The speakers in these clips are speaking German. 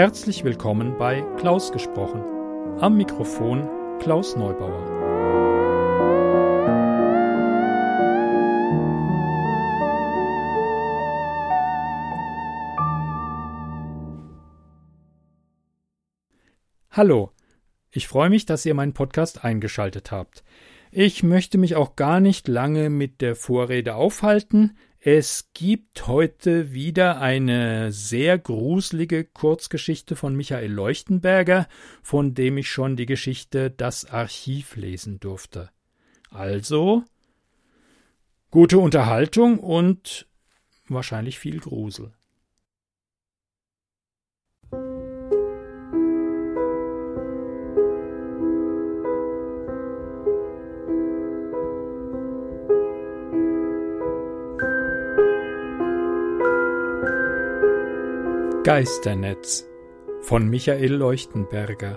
Herzlich willkommen bei Klaus gesprochen. Am Mikrofon Klaus Neubauer. Hallo, ich freue mich, dass ihr meinen Podcast eingeschaltet habt. Ich möchte mich auch gar nicht lange mit der Vorrede aufhalten. Es gibt heute wieder eine sehr gruselige Kurzgeschichte von Michael Leuchtenberger, von dem ich schon die Geschichte Das Archiv lesen durfte. Also gute Unterhaltung und wahrscheinlich viel Grusel. Geisternetz. Von Michael Leuchtenberger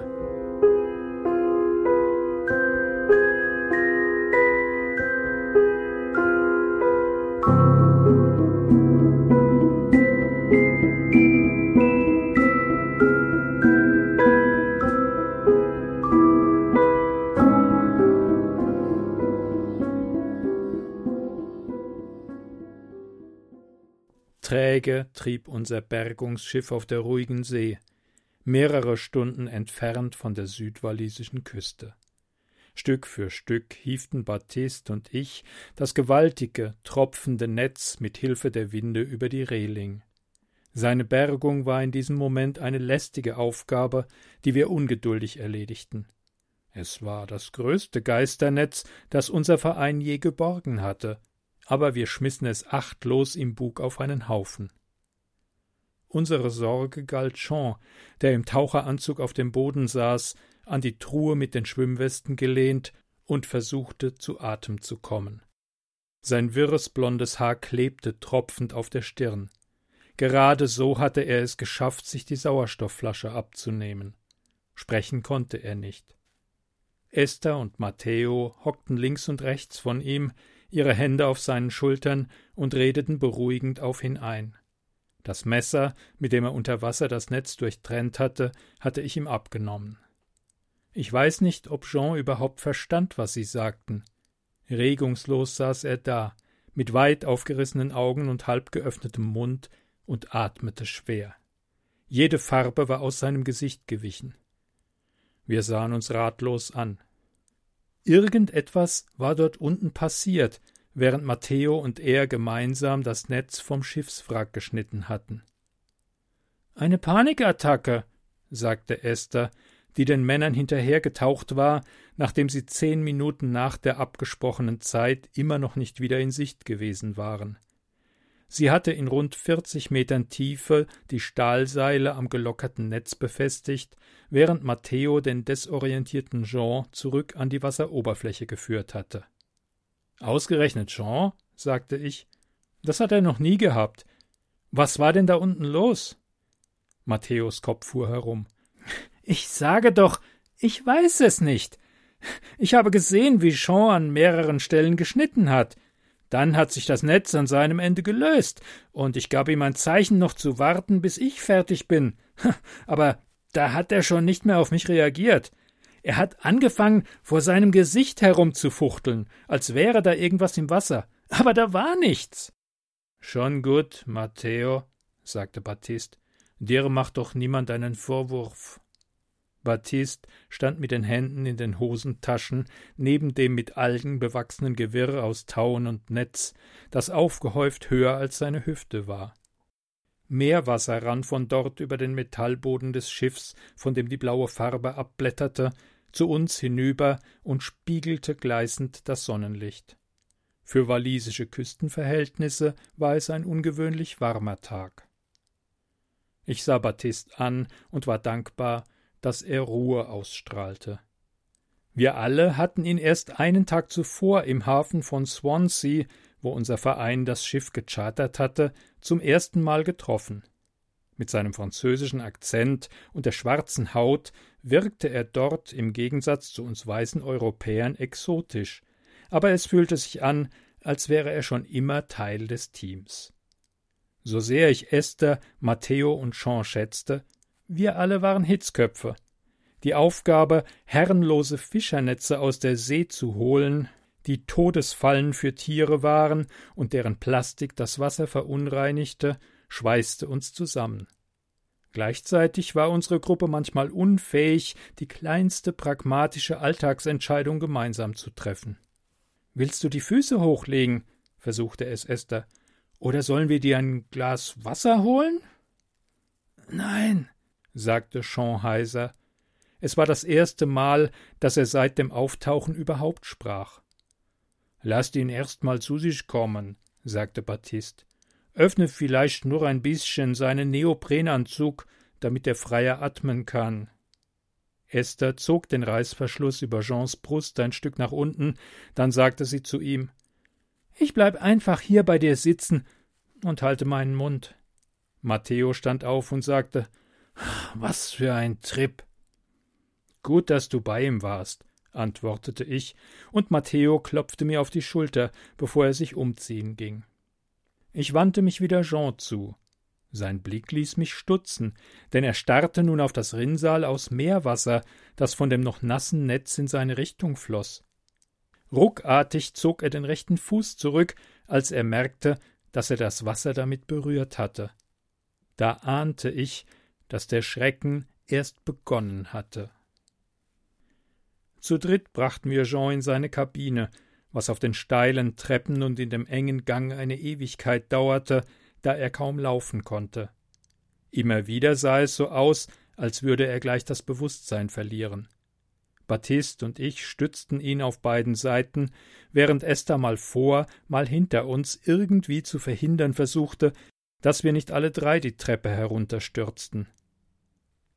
Träge trieb unser Bergungsschiff auf der ruhigen See, mehrere Stunden entfernt von der südwalisischen Küste. Stück für Stück hieften Baptiste und ich das gewaltige, tropfende Netz mit Hilfe der Winde über die Reling. Seine Bergung war in diesem Moment eine lästige Aufgabe, die wir ungeduldig erledigten. Es war das größte Geisternetz, das unser Verein je geborgen hatte, aber wir schmissen es achtlos im Bug auf einen Haufen. Unsere Sorge galt Jean, der im Taucheranzug auf dem Boden saß, an die Truhe mit den Schwimmwesten gelehnt und versuchte zu Atem zu kommen. Sein wirres blondes Haar klebte tropfend auf der Stirn. Gerade so hatte er es geschafft, sich die Sauerstoffflasche abzunehmen. Sprechen konnte er nicht. Esther und Matteo hockten links und rechts von ihm, ihre Hände auf seinen Schultern und redeten beruhigend auf ihn ein. Das Messer, mit dem er unter Wasser das Netz durchtrennt hatte, hatte ich ihm abgenommen. Ich weiß nicht, ob Jean überhaupt verstand, was sie sagten. Regungslos saß er da, mit weit aufgerissenen Augen und halb geöffnetem Mund und atmete schwer. Jede Farbe war aus seinem Gesicht gewichen. Wir sahen uns ratlos an. Irgendetwas war dort unten passiert, während Matteo und er gemeinsam das Netz vom Schiffswrack geschnitten hatten. Eine Panikattacke, sagte Esther, die den Männern hinterhergetaucht war, nachdem sie zehn Minuten nach der abgesprochenen Zeit immer noch nicht wieder in Sicht gewesen waren. Sie hatte in rund vierzig Metern Tiefe die Stahlseile am gelockerten Netz befestigt, während Matteo den desorientierten Jean zurück an die Wasseroberfläche geführt hatte. Ausgerechnet Jean, sagte ich, das hat er noch nie gehabt. Was war denn da unten los? Matthäus Kopf fuhr herum. Ich sage doch, ich weiß es nicht. Ich habe gesehen, wie Jean an mehreren Stellen geschnitten hat. Dann hat sich das Netz an seinem Ende gelöst, und ich gab ihm ein Zeichen, noch zu warten, bis ich fertig bin. Aber da hat er schon nicht mehr auf mich reagiert. Er hat angefangen, vor seinem Gesicht herumzufuchteln, als wäre da irgendwas im Wasser. Aber da war nichts. Schon gut, Matteo, sagte Baptiste. Dir macht doch niemand einen Vorwurf. Baptiste stand mit den Händen in den Hosentaschen neben dem mit Algen bewachsenen Gewirr aus Tauen und Netz, das aufgehäuft höher als seine Hüfte war. Meerwasser rann von dort über den Metallboden des Schiffs, von dem die blaue Farbe abblätterte, zu uns hinüber und spiegelte gleißend das Sonnenlicht. Für walisische Küstenverhältnisse war es ein ungewöhnlich warmer Tag. Ich sah Baptiste an und war dankbar, dass er Ruhe ausstrahlte. Wir alle hatten ihn erst einen Tag zuvor im Hafen von Swansea, wo unser Verein das Schiff gechartert hatte, zum ersten Mal getroffen. Mit seinem französischen Akzent und der schwarzen Haut wirkte er dort im Gegensatz zu uns weißen Europäern exotisch, aber es fühlte sich an, als wäre er schon immer Teil des Teams. So sehr ich Esther, Matteo und Jean schätzte, Wir alle waren Hitzköpfe. Die Aufgabe, herrenlose Fischernetze aus der See zu holen, die Todesfallen für Tiere waren und deren Plastik das Wasser verunreinigte, schweißte uns zusammen. Gleichzeitig war unsere Gruppe manchmal unfähig, die kleinste pragmatische Alltagsentscheidung gemeinsam zu treffen. Willst du die Füße hochlegen? versuchte es Esther. Oder sollen wir dir ein Glas Wasser holen? Nein, sagte Jean heiser. Es war das erste Mal, dass er seit dem Auftauchen überhaupt sprach. Lasst ihn erst mal zu sich kommen, sagte Baptiste. Öffne vielleicht nur ein bisschen seinen Neoprenanzug, damit er freier atmen kann. Esther zog den Reißverschluss über Jeans Brust ein Stück nach unten, dann sagte sie zu ihm Ich bleib einfach hier bei dir sitzen und halte meinen Mund. Matteo stand auf und sagte Was für ein Trip. Gut, dass du bei ihm warst, antwortete ich, und Matteo klopfte mir auf die Schulter, bevor er sich umziehen ging. Ich wandte mich wieder Jean zu. Sein Blick ließ mich stutzen, denn er starrte nun auf das Rinnsal aus Meerwasser, das von dem noch nassen Netz in seine Richtung floß. Ruckartig zog er den rechten Fuß zurück, als er merkte, dass er das Wasser damit berührt hatte. Da ahnte ich, dass der Schrecken erst begonnen hatte. Zu dritt brachten wir Jean in seine Kabine, was auf den steilen Treppen und in dem engen Gang eine Ewigkeit dauerte, da er kaum laufen konnte. Immer wieder sah es so aus, als würde er gleich das Bewusstsein verlieren. Baptiste und ich stützten ihn auf beiden Seiten, während Esther mal vor, mal hinter uns irgendwie zu verhindern versuchte, dass wir nicht alle drei die Treppe herunterstürzten.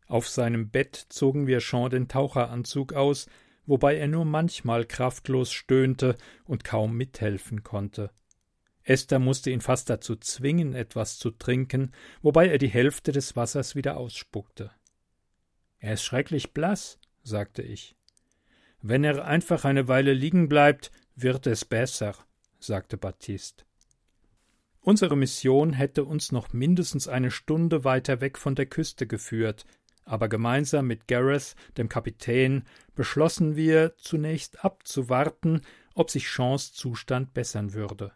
Auf seinem Bett zogen wir Jean den Taucheranzug aus, wobei er nur manchmal kraftlos stöhnte und kaum mithelfen konnte. Esther musste ihn fast dazu zwingen, etwas zu trinken, wobei er die Hälfte des Wassers wieder ausspuckte. Er ist schrecklich blass, sagte ich. Wenn er einfach eine Weile liegen bleibt, wird es besser, sagte Baptiste. Unsere Mission hätte uns noch mindestens eine Stunde weiter weg von der Küste geführt, aber gemeinsam mit Gareth, dem Kapitän, beschlossen wir, zunächst abzuwarten, ob sich Jeans Zustand bessern würde.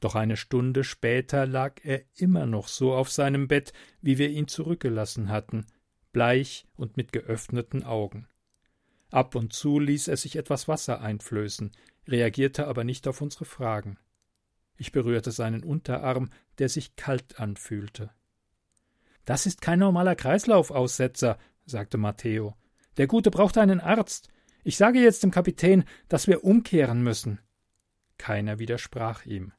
Doch eine Stunde später lag er immer noch so auf seinem Bett, wie wir ihn zurückgelassen hatten, bleich und mit geöffneten Augen. Ab und zu ließ er sich etwas Wasser einflößen, reagierte aber nicht auf unsere Fragen. Ich berührte seinen Unterarm, der sich kalt anfühlte. Das ist kein normaler Kreislaufaussetzer, sagte Matteo. Der Gute braucht einen Arzt. Ich sage jetzt dem Kapitän, dass wir umkehren müssen. Keiner widersprach ihm.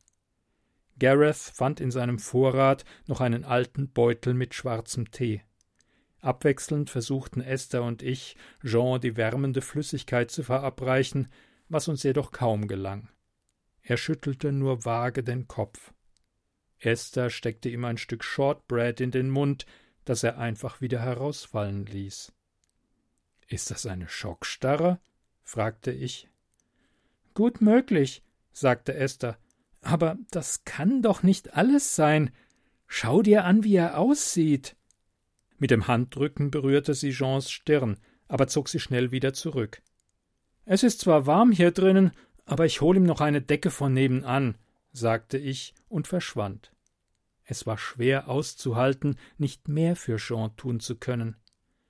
Gareth fand in seinem Vorrat noch einen alten Beutel mit schwarzem Tee. Abwechselnd versuchten Esther und ich, Jean die wärmende Flüssigkeit zu verabreichen, was uns jedoch kaum gelang. Er schüttelte nur vage den Kopf. Esther steckte ihm ein Stück Shortbread in den Mund, das er einfach wieder herausfallen ließ. Ist das eine Schockstarre? fragte ich. Gut möglich, sagte Esther. Aber das kann doch nicht alles sein. Schau dir an, wie er aussieht. Mit dem Handrücken berührte sie Jeans Stirn, aber zog sie schnell wieder zurück. Es ist zwar warm hier drinnen, aber ich hol ihm noch eine Decke von nebenan, sagte ich und verschwand. Es war schwer auszuhalten, nicht mehr für Jean tun zu können.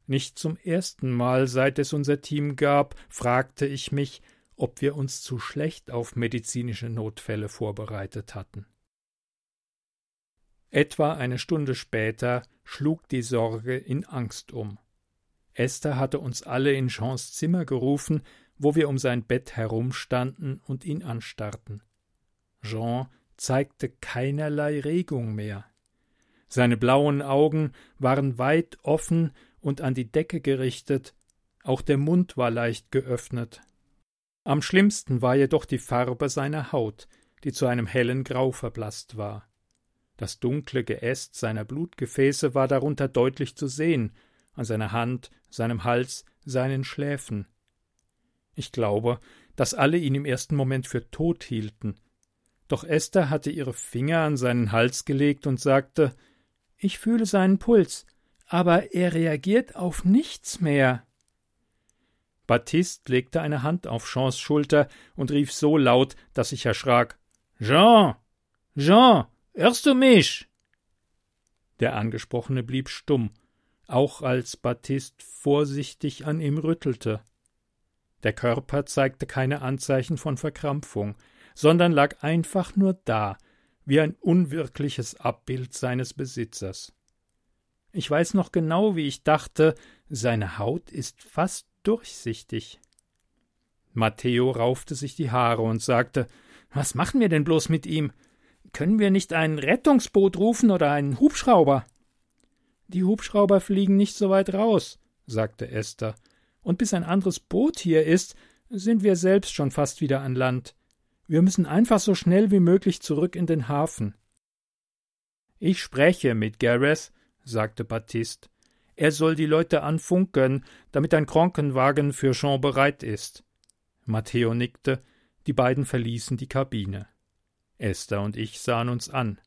Nicht zum ersten Mal, seit es unser Team gab, fragte ich mich, ob wir uns zu schlecht auf medizinische Notfälle vorbereitet hatten. Etwa eine Stunde später schlug die Sorge in Angst um. Esther hatte uns alle in Jeans Zimmer gerufen, wo wir um sein Bett herumstanden und ihn anstarrten. Jean zeigte keinerlei Regung mehr. Seine blauen Augen waren weit offen und an die Decke gerichtet, auch der Mund war leicht geöffnet. Am schlimmsten war jedoch die Farbe seiner Haut, die zu einem hellen Grau verblasst war. Das dunkle Geäst seiner Blutgefäße war darunter deutlich zu sehen, an seiner Hand, seinem Hals, seinen Schläfen. Ich glaube, dass alle ihn im ersten Moment für tot hielten, doch Esther hatte ihre Finger an seinen Hals gelegt und sagte Ich fühle seinen Puls, aber er reagiert auf nichts mehr. Baptiste legte eine Hand auf Jeans Schulter und rief so laut, dass ich erschrak Jean. Jean. Hörst du mich? Der Angesprochene blieb stumm, auch als Baptiste vorsichtig an ihm rüttelte. Der Körper zeigte keine Anzeichen von Verkrampfung, sondern lag einfach nur da, wie ein unwirkliches Abbild seines Besitzers. Ich weiß noch genau, wie ich dachte, seine Haut ist fast durchsichtig. Matteo raufte sich die Haare und sagte Was machen wir denn bloß mit ihm? Können wir nicht ein Rettungsboot rufen oder einen Hubschrauber? Die Hubschrauber fliegen nicht so weit raus, sagte Esther, und bis ein anderes Boot hier ist, sind wir selbst schon fast wieder an Land. Wir müssen einfach so schnell wie möglich zurück in den Hafen. Ich spreche mit Gareth, sagte Baptiste. Er soll die Leute anfunken, damit ein Krankenwagen für Jean bereit ist. Matteo nickte, die beiden verließen die Kabine. Esther und ich sahen uns an.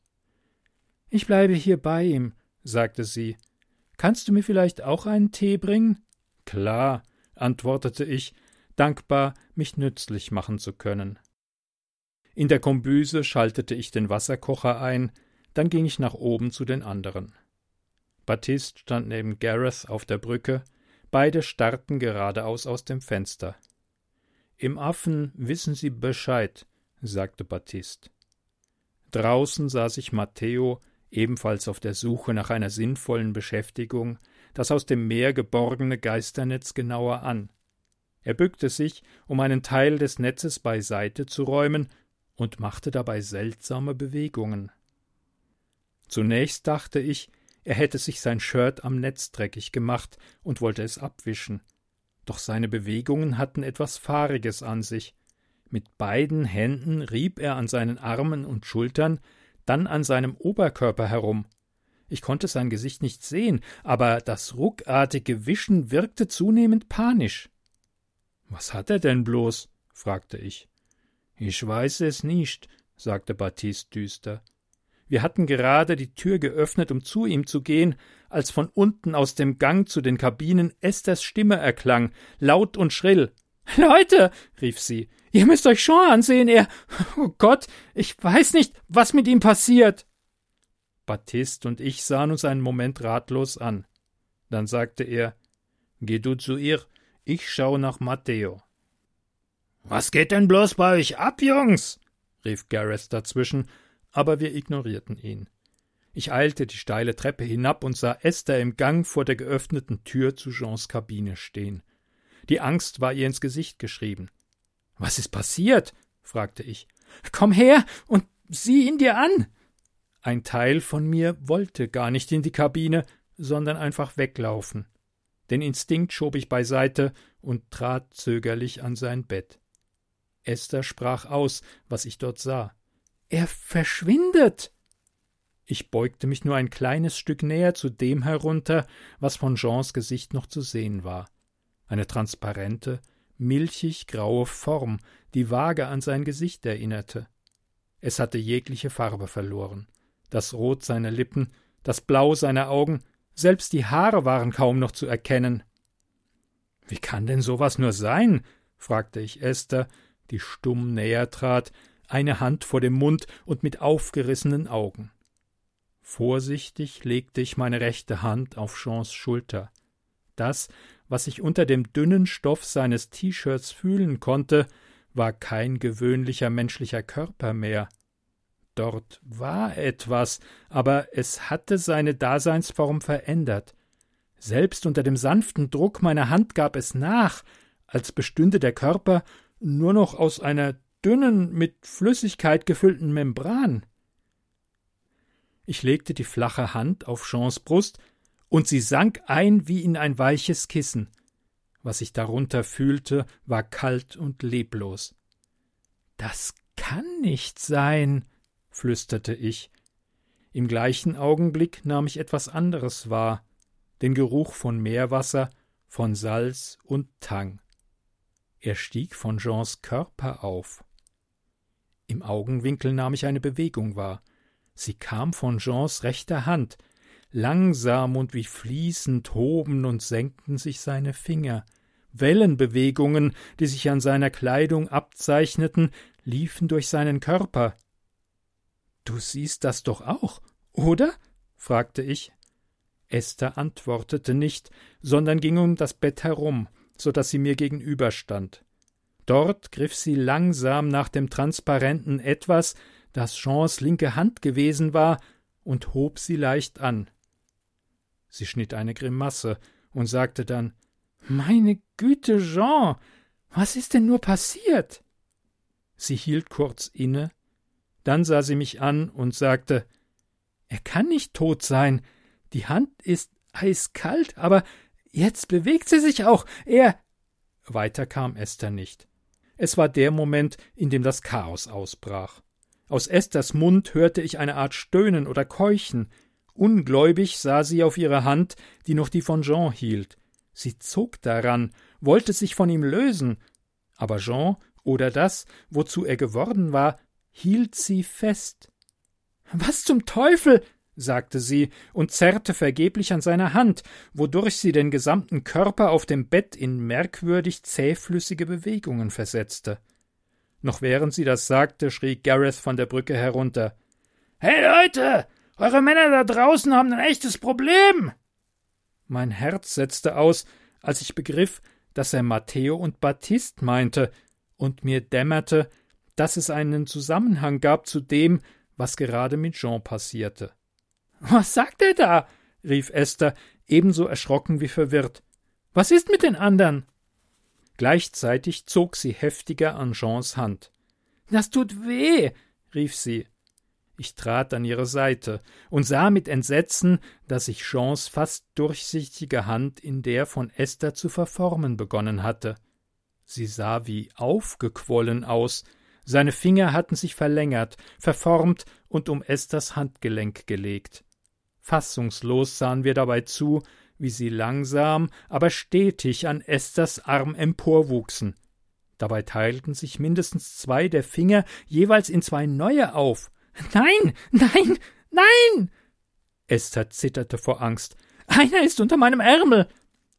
Ich bleibe hier bei ihm, sagte sie. Kannst du mir vielleicht auch einen Tee bringen? Klar, antwortete ich, dankbar, mich nützlich machen zu können. In der Kombüse schaltete ich den Wasserkocher ein, dann ging ich nach oben zu den anderen. Baptiste stand neben Gareth auf der Brücke, beide starrten geradeaus aus dem Fenster. Im Affen wissen Sie Bescheid, sagte Baptiste. Draußen sah sich Matteo, ebenfalls auf der Suche nach einer sinnvollen Beschäftigung, das aus dem Meer geborgene Geisternetz genauer an. Er bückte sich, um einen Teil des Netzes beiseite zu räumen, und machte dabei seltsame Bewegungen. Zunächst dachte ich, er hätte sich sein Shirt am Netz dreckig gemacht und wollte es abwischen. Doch seine Bewegungen hatten etwas Fahriges an sich. Mit beiden Händen rieb er an seinen Armen und Schultern, dann an seinem Oberkörper herum. Ich konnte sein Gesicht nicht sehen, aber das ruckartige Wischen wirkte zunehmend panisch. Was hat er denn bloß? fragte ich. Ich weiß es nicht, sagte Baptiste düster. Wir hatten gerade die Tür geöffnet, um zu ihm zu gehen, als von unten aus dem Gang zu den Kabinen Esthers Stimme erklang, laut und schrill. Leute, rief sie, ihr müsst euch Sean ansehen, er. Oh Gott, ich weiß nicht, was mit ihm passiert. Baptiste und ich sahen uns einen Moment ratlos an. Dann sagte er Geh du zu ihr, ich schaue nach Matteo. Was geht denn bloß bei euch ab, Jungs? rief Gareth dazwischen aber wir ignorierten ihn. Ich eilte die steile Treppe hinab und sah Esther im Gang vor der geöffneten Tür zu Jeans Kabine stehen. Die Angst war ihr ins Gesicht geschrieben. Was ist passiert? fragte ich. Komm her und sieh ihn dir an. Ein Teil von mir wollte gar nicht in die Kabine, sondern einfach weglaufen. Den Instinkt schob ich beiseite und trat zögerlich an sein Bett. Esther sprach aus, was ich dort sah. Er verschwindet. Ich beugte mich nur ein kleines Stück näher zu dem herunter, was von Jeans Gesicht noch zu sehen war. Eine transparente, milchig graue Form, die vage an sein Gesicht erinnerte. Es hatte jegliche Farbe verloren. Das Rot seiner Lippen, das Blau seiner Augen, selbst die Haare waren kaum noch zu erkennen. Wie kann denn sowas nur sein? fragte ich Esther, die stumm näher trat, eine Hand vor dem Mund und mit aufgerissenen Augen. Vorsichtig legte ich meine rechte Hand auf Jeans Schulter. Das, was ich unter dem dünnen Stoff seines T-Shirts fühlen konnte, war kein gewöhnlicher menschlicher Körper mehr. Dort war etwas, aber es hatte seine Daseinsform verändert. Selbst unter dem sanften Druck meiner Hand gab es nach, als bestünde der Körper nur noch aus einer dünnen, mit Flüssigkeit gefüllten Membran. Ich legte die flache Hand auf Jeans Brust, und sie sank ein wie in ein weiches Kissen. Was ich darunter fühlte, war kalt und leblos. Das kann nicht sein, flüsterte ich. Im gleichen Augenblick nahm ich etwas anderes wahr, den Geruch von Meerwasser, von Salz und Tang. Er stieg von Jeans Körper auf. Im Augenwinkel nahm ich eine Bewegung wahr. Sie kam von Jeans rechter Hand. langsam und wie fließend hoben und senkten sich seine Finger. Wellenbewegungen, die sich an seiner Kleidung abzeichneten, liefen durch seinen Körper. Du siehst das doch auch, oder? fragte ich. Esther antwortete nicht, sondern ging um das Bett herum, so dass sie mir gegenüberstand. Dort griff sie langsam nach dem transparenten Etwas, das Jeans linke Hand gewesen war, und hob sie leicht an. Sie schnitt eine Grimasse und sagte dann Meine Güte, Jean, was ist denn nur passiert? Sie hielt kurz inne, dann sah sie mich an und sagte Er kann nicht tot sein, die Hand ist eiskalt, aber jetzt bewegt sie sich auch. Er. Weiter kam Esther nicht. Es war der Moment, in dem das Chaos ausbrach. Aus Esthers Mund hörte ich eine Art Stöhnen oder Keuchen. Ungläubig sah sie auf ihre Hand, die noch die von Jean hielt. Sie zog daran, wollte sich von ihm lösen, aber Jean oder das, wozu er geworden war, hielt sie fest. Was zum Teufel? Sagte sie und zerrte vergeblich an seiner Hand, wodurch sie den gesamten Körper auf dem Bett in merkwürdig zähflüssige Bewegungen versetzte. Noch während sie das sagte, schrie Gareth von der Brücke herunter Hey Leute. Eure Männer da draußen haben ein echtes Problem. Mein Herz setzte aus, als ich begriff, dass er Matteo und Baptiste meinte, und mir dämmerte, dass es einen Zusammenhang gab zu dem, was gerade mit Jean passierte. Was sagt er da? rief Esther, ebenso erschrocken wie verwirrt. Was ist mit den anderen? Gleichzeitig zog sie heftiger an Jeans Hand. Das tut weh, rief sie. Ich trat an ihre Seite und sah mit Entsetzen, dass sich Jeans fast durchsichtige Hand in der von Esther zu verformen begonnen hatte. Sie sah wie aufgequollen aus, seine Finger hatten sich verlängert, verformt und um Esthers Handgelenk gelegt. Fassungslos sahen wir dabei zu, wie sie langsam, aber stetig an Esthers Arm emporwuchsen. Dabei teilten sich mindestens zwei der Finger jeweils in zwei neue auf. Nein, nein, nein! Esther zitterte vor Angst. Einer ist unter meinem Ärmel.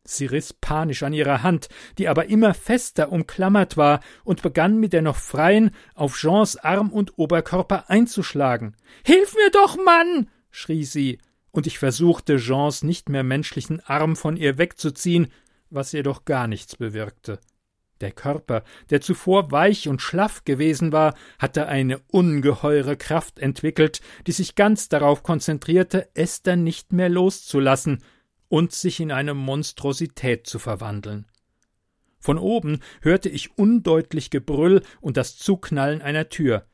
Sie riss panisch an ihrer Hand, die aber immer fester umklammert war, und begann mit der noch freien auf Jeans Arm und Oberkörper einzuschlagen. Hilf mir doch, Mann! schrie sie und ich versuchte, Jeans nicht mehr menschlichen Arm von ihr wegzuziehen, was jedoch gar nichts bewirkte. Der Körper, der zuvor weich und schlaff gewesen war, hatte eine ungeheure Kraft entwickelt, die sich ganz darauf konzentrierte, Esther nicht mehr loszulassen und sich in eine Monstrosität zu verwandeln. Von oben hörte ich undeutlich Gebrüll und das Zuknallen einer Tür,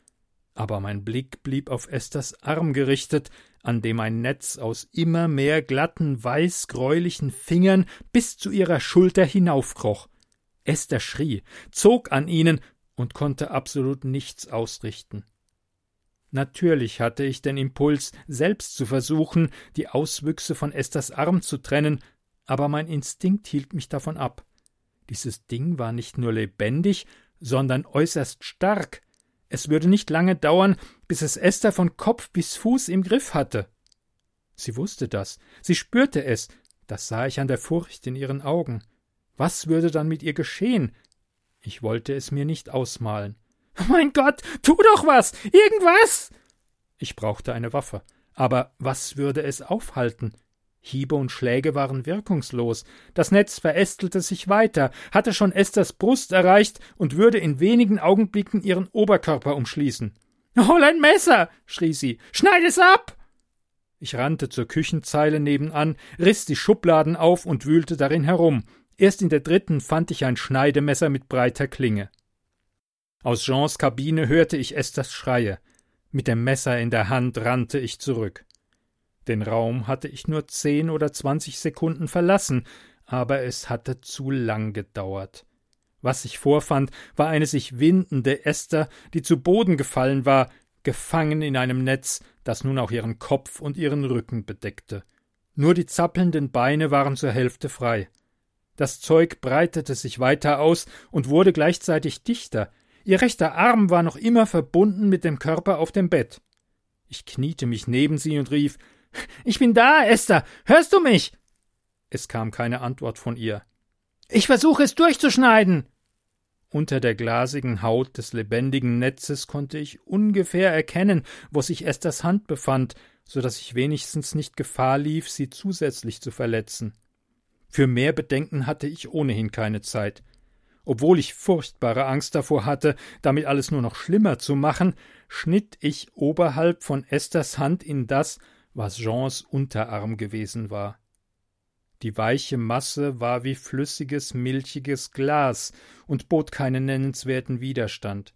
aber mein Blick blieb auf Esthers Arm gerichtet, an dem ein Netz aus immer mehr glatten, weißgräulichen Fingern bis zu ihrer Schulter hinaufkroch. Esther schrie, zog an ihnen und konnte absolut nichts ausrichten. Natürlich hatte ich den Impuls, selbst zu versuchen, die Auswüchse von Esthers Arm zu trennen, aber mein Instinkt hielt mich davon ab. Dieses Ding war nicht nur lebendig, sondern äußerst stark, es würde nicht lange dauern, bis es Esther von Kopf bis Fuß im Griff hatte. Sie wusste das, sie spürte es, das sah ich an der Furcht in ihren Augen. Was würde dann mit ihr geschehen? Ich wollte es mir nicht ausmalen. Mein Gott, tu doch was. Irgendwas. Ich brauchte eine Waffe. Aber was würde es aufhalten? Hiebe und Schläge waren wirkungslos. Das Netz verästelte sich weiter, hatte schon Esthers Brust erreicht und würde in wenigen Augenblicken ihren Oberkörper umschließen. Hol ein Messer! schrie sie. Schneid es ab! Ich rannte zur Küchenzeile nebenan, riss die Schubladen auf und wühlte darin herum. Erst in der dritten fand ich ein Schneidemesser mit breiter Klinge. Aus Jeans Kabine hörte ich Esthers Schreie. Mit dem Messer in der Hand rannte ich zurück. Den Raum hatte ich nur zehn oder zwanzig Sekunden verlassen, aber es hatte zu lang gedauert. Was ich vorfand, war eine sich windende Esther, die zu Boden gefallen war, gefangen in einem Netz, das nun auch ihren Kopf und ihren Rücken bedeckte. Nur die zappelnden Beine waren zur Hälfte frei. Das Zeug breitete sich weiter aus und wurde gleichzeitig dichter. Ihr rechter Arm war noch immer verbunden mit dem Körper auf dem Bett. Ich kniete mich neben sie und rief Ich bin da, Esther. Hörst du mich? Es kam keine Antwort von ihr. Ich versuche es durchzuschneiden. Unter der glasigen Haut des lebendigen Netzes konnte ich ungefähr erkennen, wo sich Esthers Hand befand, so dass ich wenigstens nicht Gefahr lief, sie zusätzlich zu verletzen. Für mehr Bedenken hatte ich ohnehin keine Zeit. Obwohl ich furchtbare Angst davor hatte, damit alles nur noch schlimmer zu machen, schnitt ich oberhalb von Esthers Hand in das, was Jeans Unterarm gewesen war. Die weiche Masse war wie flüssiges, milchiges Glas und bot keinen nennenswerten Widerstand.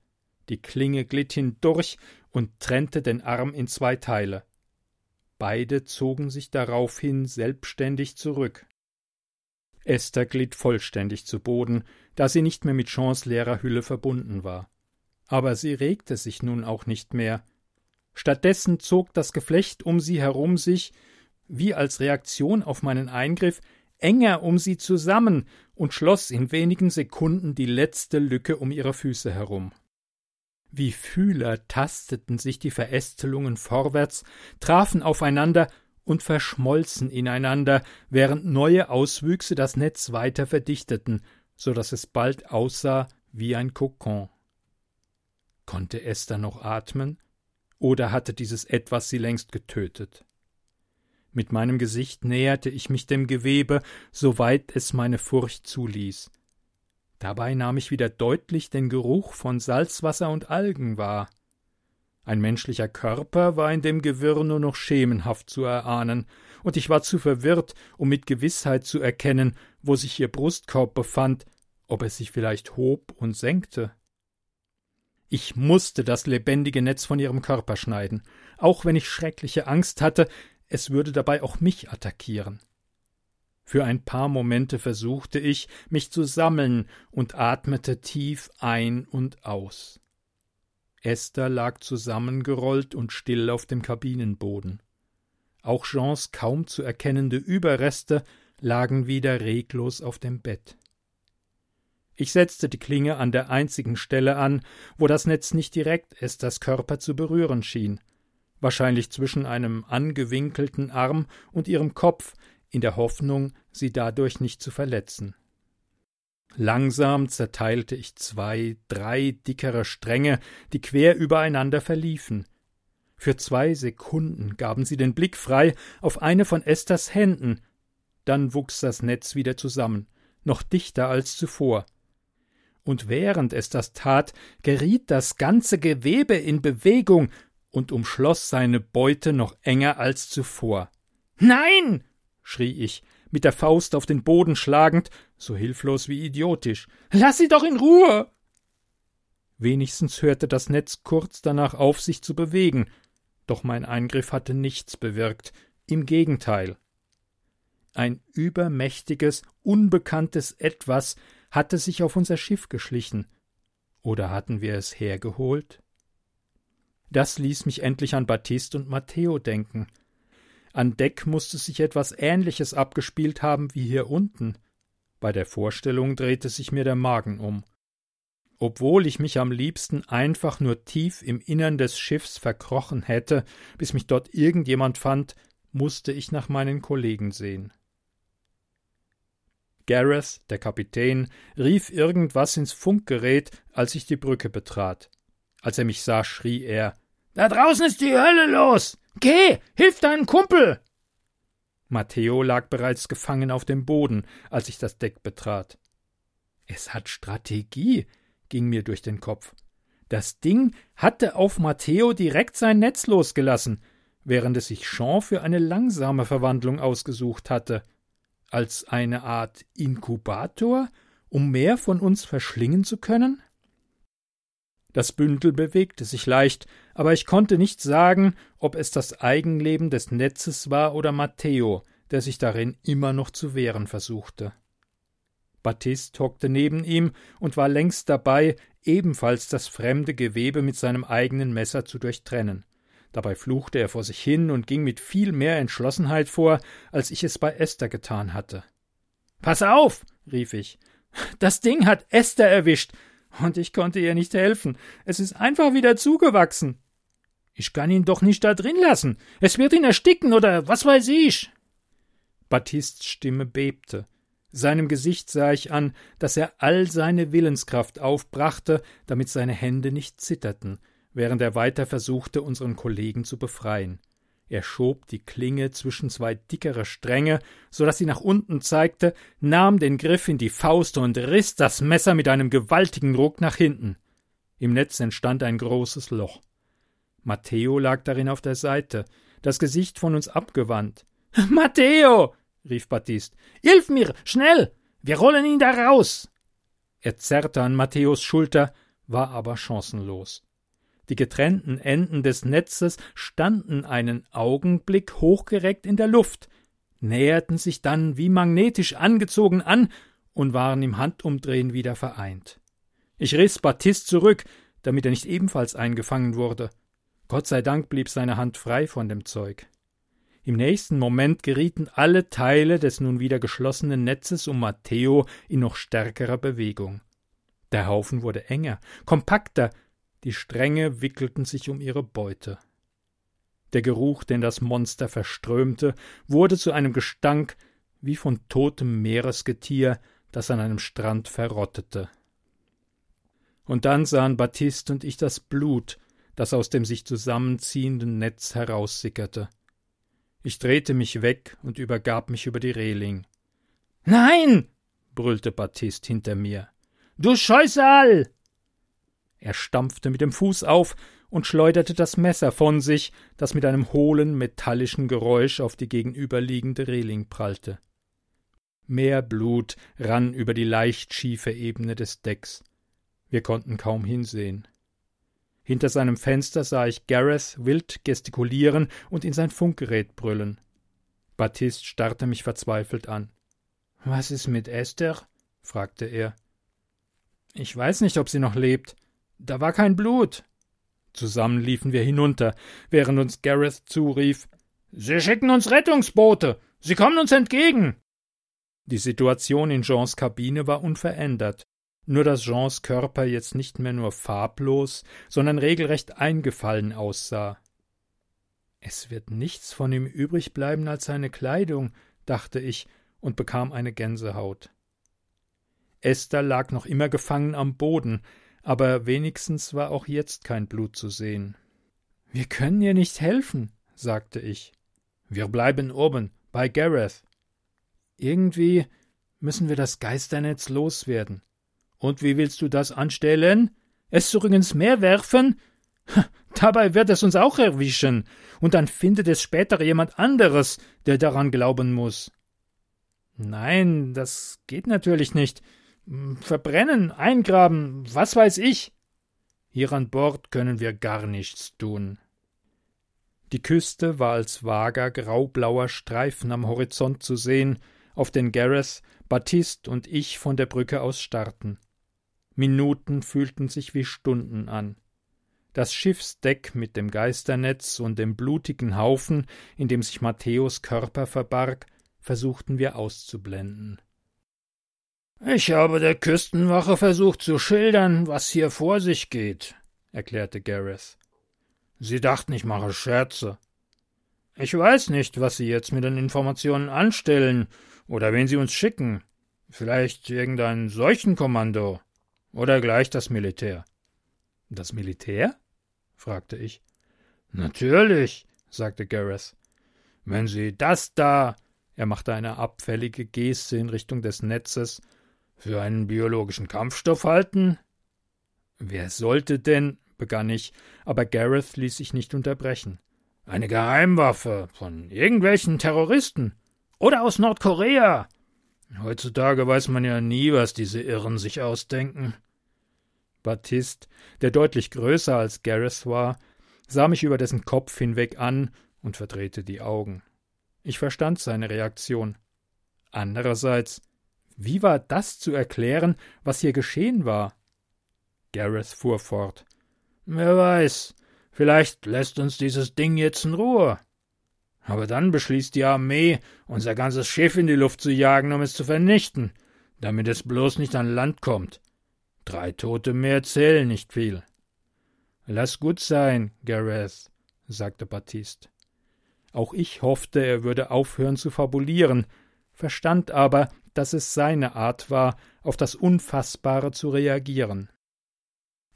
Die Klinge glitt hindurch und trennte den Arm in zwei Teile. Beide zogen sich daraufhin selbstständig zurück. Esther glitt vollständig zu Boden, da sie nicht mehr mit Jeans leerer Hülle verbunden war. Aber sie regte sich nun auch nicht mehr. Stattdessen zog das Geflecht um sie herum sich wie als Reaktion auf meinen Eingriff, enger um sie zusammen und schloss in wenigen Sekunden die letzte Lücke um ihre Füße herum. Wie Fühler tasteten sich die Verästelungen vorwärts, trafen aufeinander und verschmolzen ineinander, während neue Auswüchse das Netz weiter verdichteten, so dass es bald aussah wie ein Kokon. Konnte Esther noch atmen? Oder hatte dieses Etwas sie längst getötet? Mit meinem Gesicht näherte ich mich dem Gewebe, soweit es meine Furcht zuließ. Dabei nahm ich wieder deutlich den Geruch von Salzwasser und Algen wahr. Ein menschlicher Körper war in dem Gewirr nur noch schemenhaft zu erahnen, und ich war zu verwirrt, um mit Gewissheit zu erkennen, wo sich ihr Brustkorb befand, ob es sich vielleicht hob und senkte. Ich musste das lebendige Netz von ihrem Körper schneiden, auch wenn ich schreckliche Angst hatte, es würde dabei auch mich attackieren. Für ein paar Momente versuchte ich, mich zu sammeln und atmete tief ein und aus. Esther lag zusammengerollt und still auf dem Kabinenboden. Auch Jeans kaum zu erkennende Überreste lagen wieder reglos auf dem Bett. Ich setzte die Klinge an der einzigen Stelle an, wo das Netz nicht direkt Esthers Körper zu berühren schien, wahrscheinlich zwischen einem angewinkelten Arm und ihrem Kopf, in der Hoffnung, sie dadurch nicht zu verletzen. Langsam zerteilte ich zwei, drei dickere Stränge, die quer übereinander verliefen. Für zwei Sekunden gaben sie den Blick frei auf eine von Esthers Händen, dann wuchs das Netz wieder zusammen, noch dichter als zuvor. Und während es das tat, geriet das ganze Gewebe in Bewegung, und umschloss seine Beute noch enger als zuvor. Nein! schrie ich, mit der Faust auf den Boden schlagend, so hilflos wie idiotisch. Lass sie doch in Ruhe! Wenigstens hörte das Netz kurz danach auf, sich zu bewegen, doch mein Eingriff hatte nichts bewirkt, im Gegenteil. Ein übermächtiges, unbekanntes Etwas hatte sich auf unser Schiff geschlichen. Oder hatten wir es hergeholt? Das ließ mich endlich an Baptiste und Matteo denken. An Deck musste sich etwas Ähnliches abgespielt haben wie hier unten. Bei der Vorstellung drehte sich mir der Magen um. Obwohl ich mich am liebsten einfach nur tief im Innern des Schiffs verkrochen hätte, bis mich dort irgendjemand fand, musste ich nach meinen Kollegen sehen. Gareth, der Kapitän, rief irgendwas ins Funkgerät, als ich die Brücke betrat. Als er mich sah, schrie er Da draußen ist die Hölle los. Geh, hilf deinem Kumpel. Matteo lag bereits gefangen auf dem Boden, als ich das Deck betrat. Es hat Strategie, ging mir durch den Kopf. Das Ding hatte auf Matteo direkt sein Netz losgelassen, während es sich Jean für eine langsame Verwandlung ausgesucht hatte. Als eine Art Inkubator, um mehr von uns verschlingen zu können? Das Bündel bewegte sich leicht, aber ich konnte nicht sagen, ob es das Eigenleben des Netzes war oder Matteo, der sich darin immer noch zu wehren versuchte. Baptiste hockte neben ihm und war längst dabei, ebenfalls das fremde Gewebe mit seinem eigenen Messer zu durchtrennen. Dabei fluchte er vor sich hin und ging mit viel mehr Entschlossenheit vor, als ich es bei Esther getan hatte. Pass auf, rief ich. Das Ding hat Esther erwischt und ich konnte ihr nicht helfen. Es ist einfach wieder zugewachsen. Ich kann ihn doch nicht da drin lassen. Es wird ihn ersticken oder was weiß ich. Battists Stimme bebte. Seinem Gesicht sah ich an, dass er all seine Willenskraft aufbrachte, damit seine Hände nicht zitterten, während er weiter versuchte, unseren Kollegen zu befreien. Er schob die Klinge zwischen zwei dickere Stränge, so dass sie nach unten zeigte, nahm den Griff in die Faust und riß das Messer mit einem gewaltigen Ruck nach hinten. Im Netz entstand ein großes Loch. Matteo lag darin auf der Seite, das Gesicht von uns abgewandt. Matteo! rief Battist. Hilf mir, schnell! Wir rollen ihn da raus! Er zerrte an Matthäus Schulter, war aber chancenlos. Die getrennten Enden des Netzes standen einen Augenblick hochgereckt in der Luft, näherten sich dann wie magnetisch angezogen an und waren im Handumdrehen wieder vereint. Ich riss Battist zurück, damit er nicht ebenfalls eingefangen wurde. Gott sei Dank blieb seine Hand frei von dem Zeug. Im nächsten Moment gerieten alle Teile des nun wieder geschlossenen Netzes um Matteo in noch stärkerer Bewegung. Der Haufen wurde enger, kompakter, die Stränge wickelten sich um ihre Beute. Der Geruch, den das Monster verströmte, wurde zu einem Gestank wie von totem Meeresgetier, das an einem Strand verrottete. Und dann sahen Baptiste und ich das Blut, das aus dem sich zusammenziehenden Netz heraussickerte. Ich drehte mich weg und übergab mich über die Reling. Nein! brüllte Baptiste hinter mir. Du Scheusal! Er stampfte mit dem Fuß auf und schleuderte das Messer von sich, das mit einem hohlen, metallischen Geräusch auf die gegenüberliegende Reling prallte. Mehr Blut rann über die leicht schiefe Ebene des Decks. Wir konnten kaum hinsehen. Hinter seinem Fenster sah ich Gareth wild gestikulieren und in sein Funkgerät brüllen. Baptiste starrte mich verzweifelt an. Was ist mit Esther? fragte er. Ich weiß nicht, ob sie noch lebt. Da war kein Blut. Zusammen liefen wir hinunter, während uns Gareth zurief Sie schicken uns Rettungsboote. Sie kommen uns entgegen. Die Situation in Jeans Kabine war unverändert nur dass Jeans Körper jetzt nicht mehr nur farblos, sondern regelrecht eingefallen aussah. Es wird nichts von ihm übrig bleiben als seine Kleidung, dachte ich und bekam eine Gänsehaut. Esther lag noch immer gefangen am Boden, aber wenigstens war auch jetzt kein Blut zu sehen. Wir können ihr nicht helfen, sagte ich. Wir bleiben oben, bei Gareth. Irgendwie müssen wir das Geisternetz loswerden. Und wie willst du das anstellen? Es zurück ins Meer werfen? Dabei wird es uns auch erwischen, und dann findet es später jemand anderes, der daran glauben muss. Nein, das geht natürlich nicht. Verbrennen, eingraben, was weiß ich. Hier an Bord können wir gar nichts tun. Die Küste war als vager graublauer Streifen am Horizont zu sehen, auf den Gareth, Baptiste und ich von der Brücke aus starrten. Minuten fühlten sich wie Stunden an. Das Schiffsdeck mit dem Geisternetz und dem blutigen Haufen, in dem sich Matthäus Körper verbarg, versuchten wir auszublenden. Ich habe der Küstenwache versucht zu schildern, was hier vor sich geht, erklärte Gareth. Sie dachten, ich mache Scherze. Ich weiß nicht, was Sie jetzt mit den Informationen anstellen oder wen Sie uns schicken. Vielleicht irgendein Seuchenkommando. Oder gleich das Militär? Das Militär? fragte ich. Natürlich, sagte Gareth. Wenn Sie das da, er machte eine abfällige Geste in Richtung des Netzes, für einen biologischen Kampfstoff halten? Wer sollte denn, begann ich, aber Gareth ließ sich nicht unterbrechen. Eine Geheimwaffe von irgendwelchen Terroristen oder aus Nordkorea. Heutzutage weiß man ja nie, was diese Irren sich ausdenken. Baptiste, der deutlich größer als Gareth war, sah mich über dessen Kopf hinweg an und verdrehte die Augen. Ich verstand seine Reaktion. Andererseits, wie war das zu erklären, was hier geschehen war? Gareth fuhr fort. Wer weiß, vielleicht lässt uns dieses Ding jetzt in Ruhe. Aber dann beschließt die Armee, unser ganzes Schiff in die Luft zu jagen, um es zu vernichten, damit es bloß nicht an Land kommt. Drei Tote mehr zählen nicht viel. Lass gut sein, Gareth. sagte Baptiste. Auch ich hoffte, er würde aufhören zu fabulieren, verstand aber, dass es seine Art war, auf das Unfassbare zu reagieren.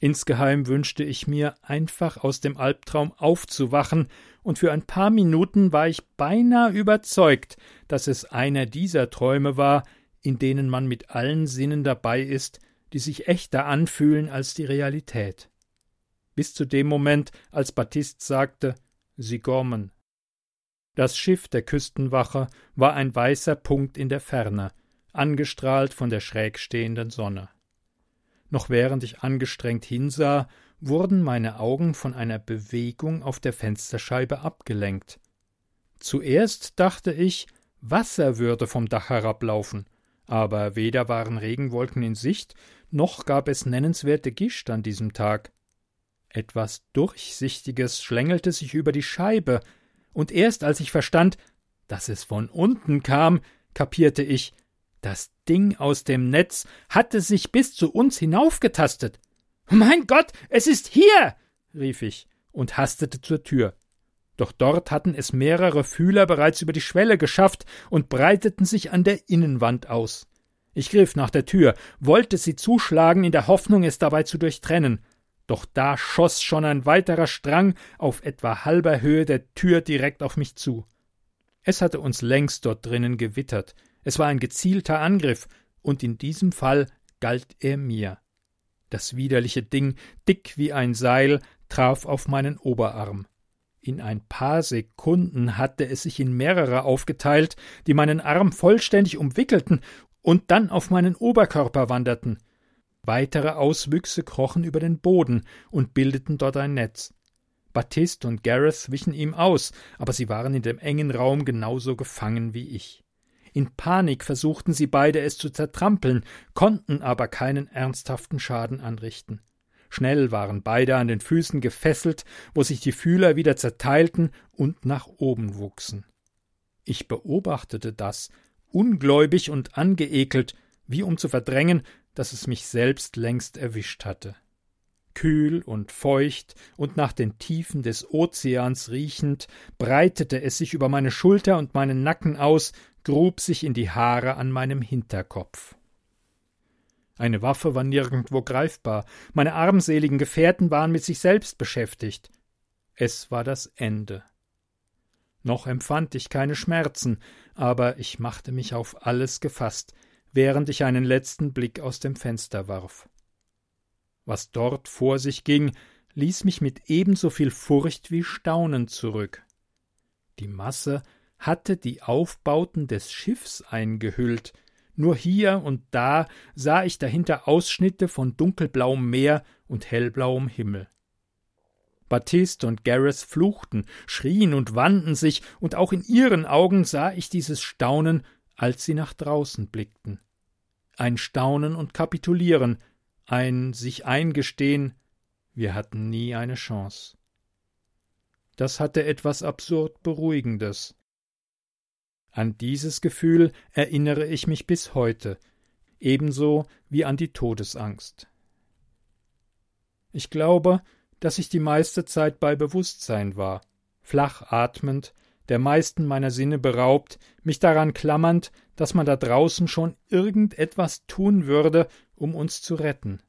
Insgeheim wünschte ich mir, einfach aus dem Albtraum aufzuwachen, und für ein paar Minuten war ich beinahe überzeugt, dass es einer dieser Träume war, in denen man mit allen Sinnen dabei ist, die sich echter anfühlen als die Realität. Bis zu dem Moment, als Baptiste sagte, Sie kommen. Das Schiff der Küstenwache war ein weißer Punkt in der Ferne, angestrahlt von der schräg stehenden Sonne. Noch während ich angestrengt hinsah, wurden meine Augen von einer Bewegung auf der Fensterscheibe abgelenkt. Zuerst dachte ich, Wasser würde vom Dach herablaufen, aber weder waren Regenwolken in Sicht, noch gab es nennenswerte Gischt an diesem Tag. Etwas Durchsichtiges schlängelte sich über die Scheibe, und erst als ich verstand, dass es von unten kam, kapierte ich, das Ding aus dem Netz hatte sich bis zu uns hinaufgetastet. Mein Gott, es ist hier. rief ich und hastete zur Tür. Doch dort hatten es mehrere Fühler bereits über die Schwelle geschafft und breiteten sich an der Innenwand aus. Ich griff nach der Tür, wollte sie zuschlagen in der Hoffnung, es dabei zu durchtrennen. Doch da schoss schon ein weiterer Strang auf etwa halber Höhe der Tür direkt auf mich zu. Es hatte uns längst dort drinnen gewittert. Es war ein gezielter Angriff, und in diesem Fall galt er mir. Das widerliche Ding, dick wie ein Seil, traf auf meinen Oberarm. In ein paar Sekunden hatte es sich in mehrere aufgeteilt, die meinen Arm vollständig umwickelten und dann auf meinen Oberkörper wanderten. Weitere Auswüchse krochen über den Boden und bildeten dort ein Netz. Baptiste und Gareth wichen ihm aus, aber sie waren in dem engen Raum genauso gefangen wie ich. In Panik versuchten sie beide es zu zertrampeln, konnten aber keinen ernsthaften Schaden anrichten. Schnell waren beide an den Füßen gefesselt, wo sich die Fühler wieder zerteilten und nach oben wuchsen. Ich beobachtete das, ungläubig und angeekelt, wie um zu verdrängen, dass es mich selbst längst erwischt hatte. Kühl und feucht und nach den Tiefen des Ozeans riechend, breitete es sich über meine Schulter und meinen Nacken aus, grub sich in die Haare an meinem Hinterkopf. Eine Waffe war nirgendwo greifbar, meine armseligen Gefährten waren mit sich selbst beschäftigt. Es war das Ende. Noch empfand ich keine Schmerzen, aber ich machte mich auf alles gefasst, während ich einen letzten Blick aus dem Fenster warf. Was dort vor sich ging, ließ mich mit ebenso viel Furcht wie Staunen zurück. Die Masse hatte die Aufbauten des Schiffs eingehüllt, nur hier und da sah ich dahinter Ausschnitte von dunkelblauem Meer und hellblauem Himmel. Baptiste und Gareth fluchten, schrien und wandten sich, und auch in ihren Augen sah ich dieses Staunen, als sie nach draußen blickten. Ein Staunen und Kapitulieren, ein sich eingestehen, wir hatten nie eine Chance. Das hatte etwas absurd Beruhigendes. An dieses Gefühl erinnere ich mich bis heute, ebenso wie an die Todesangst. Ich glaube, dass ich die meiste Zeit bei Bewusstsein war, flach atmend, der meisten meiner Sinne beraubt, mich daran klammernd, dass man da draußen schon irgendetwas tun würde, um uns zu retten.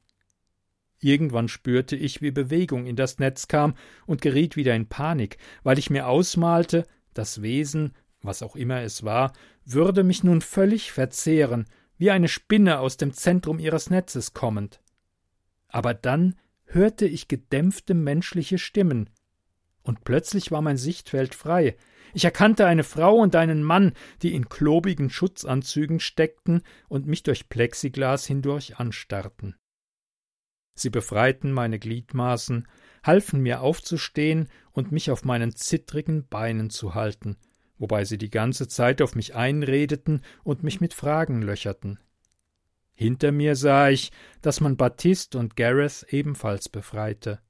Irgendwann spürte ich, wie Bewegung in das Netz kam und geriet wieder in Panik, weil ich mir ausmalte, das Wesen, was auch immer es war, würde mich nun völlig verzehren, wie eine Spinne aus dem Zentrum ihres Netzes kommend. Aber dann hörte ich gedämpfte menschliche Stimmen, und plötzlich war mein Sichtfeld frei, ich erkannte eine Frau und einen Mann, die in klobigen Schutzanzügen steckten und mich durch Plexiglas hindurch anstarrten. Sie befreiten meine Gliedmaßen, halfen mir aufzustehen und mich auf meinen zittrigen Beinen zu halten, wobei sie die ganze Zeit auf mich einredeten und mich mit Fragen löcherten. Hinter mir sah ich, dass man Baptiste und Gareth ebenfalls befreite.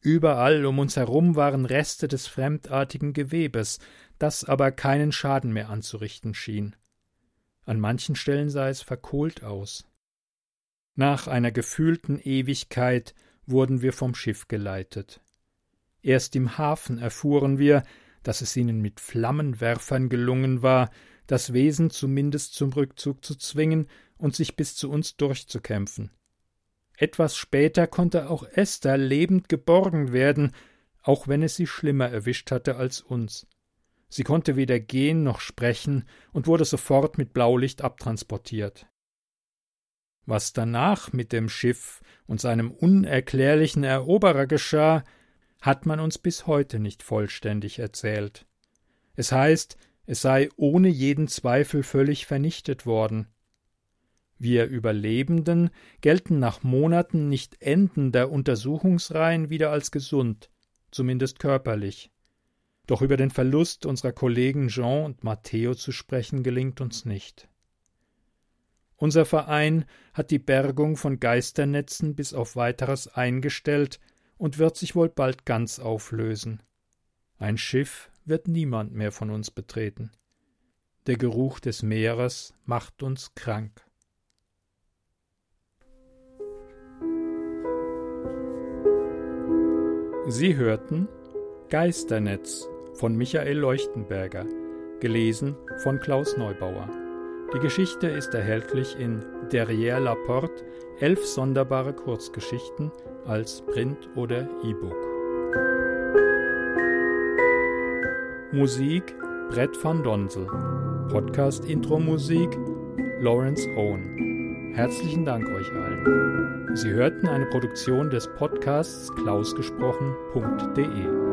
Überall um uns herum waren Reste des fremdartigen Gewebes, das aber keinen Schaden mehr anzurichten schien. An manchen Stellen sah es verkohlt aus. Nach einer gefühlten Ewigkeit wurden wir vom Schiff geleitet. Erst im Hafen erfuhren wir, dass es ihnen mit Flammenwerfern gelungen war, das Wesen zumindest zum Rückzug zu zwingen und sich bis zu uns durchzukämpfen. Etwas später konnte auch Esther lebend geborgen werden, auch wenn es sie schlimmer erwischt hatte als uns. Sie konnte weder gehen noch sprechen und wurde sofort mit Blaulicht abtransportiert. Was danach mit dem Schiff und seinem unerklärlichen Eroberer geschah, hat man uns bis heute nicht vollständig erzählt. Es heißt, es sei ohne jeden Zweifel völlig vernichtet worden. Wir Überlebenden gelten nach Monaten nicht endender Untersuchungsreihen wieder als gesund, zumindest körperlich. Doch über den Verlust unserer Kollegen Jean und Matteo zu sprechen gelingt uns nicht. Unser Verein hat die Bergung von Geisternetzen bis auf weiteres eingestellt und wird sich wohl bald ganz auflösen. Ein Schiff wird niemand mehr von uns betreten. Der Geruch des Meeres macht uns krank. Sie hörten Geisternetz von Michael Leuchtenberger, gelesen von Klaus Neubauer. Die Geschichte ist erhältlich in Derrière la Porte, elf sonderbare Kurzgeschichten als Print oder E-Book. Musik Brett van Donsel. Podcast-Intro-Musik Lawrence Owen. Herzlichen Dank euch allen. Sie hörten eine Produktion des Podcasts klausgesprochen.de.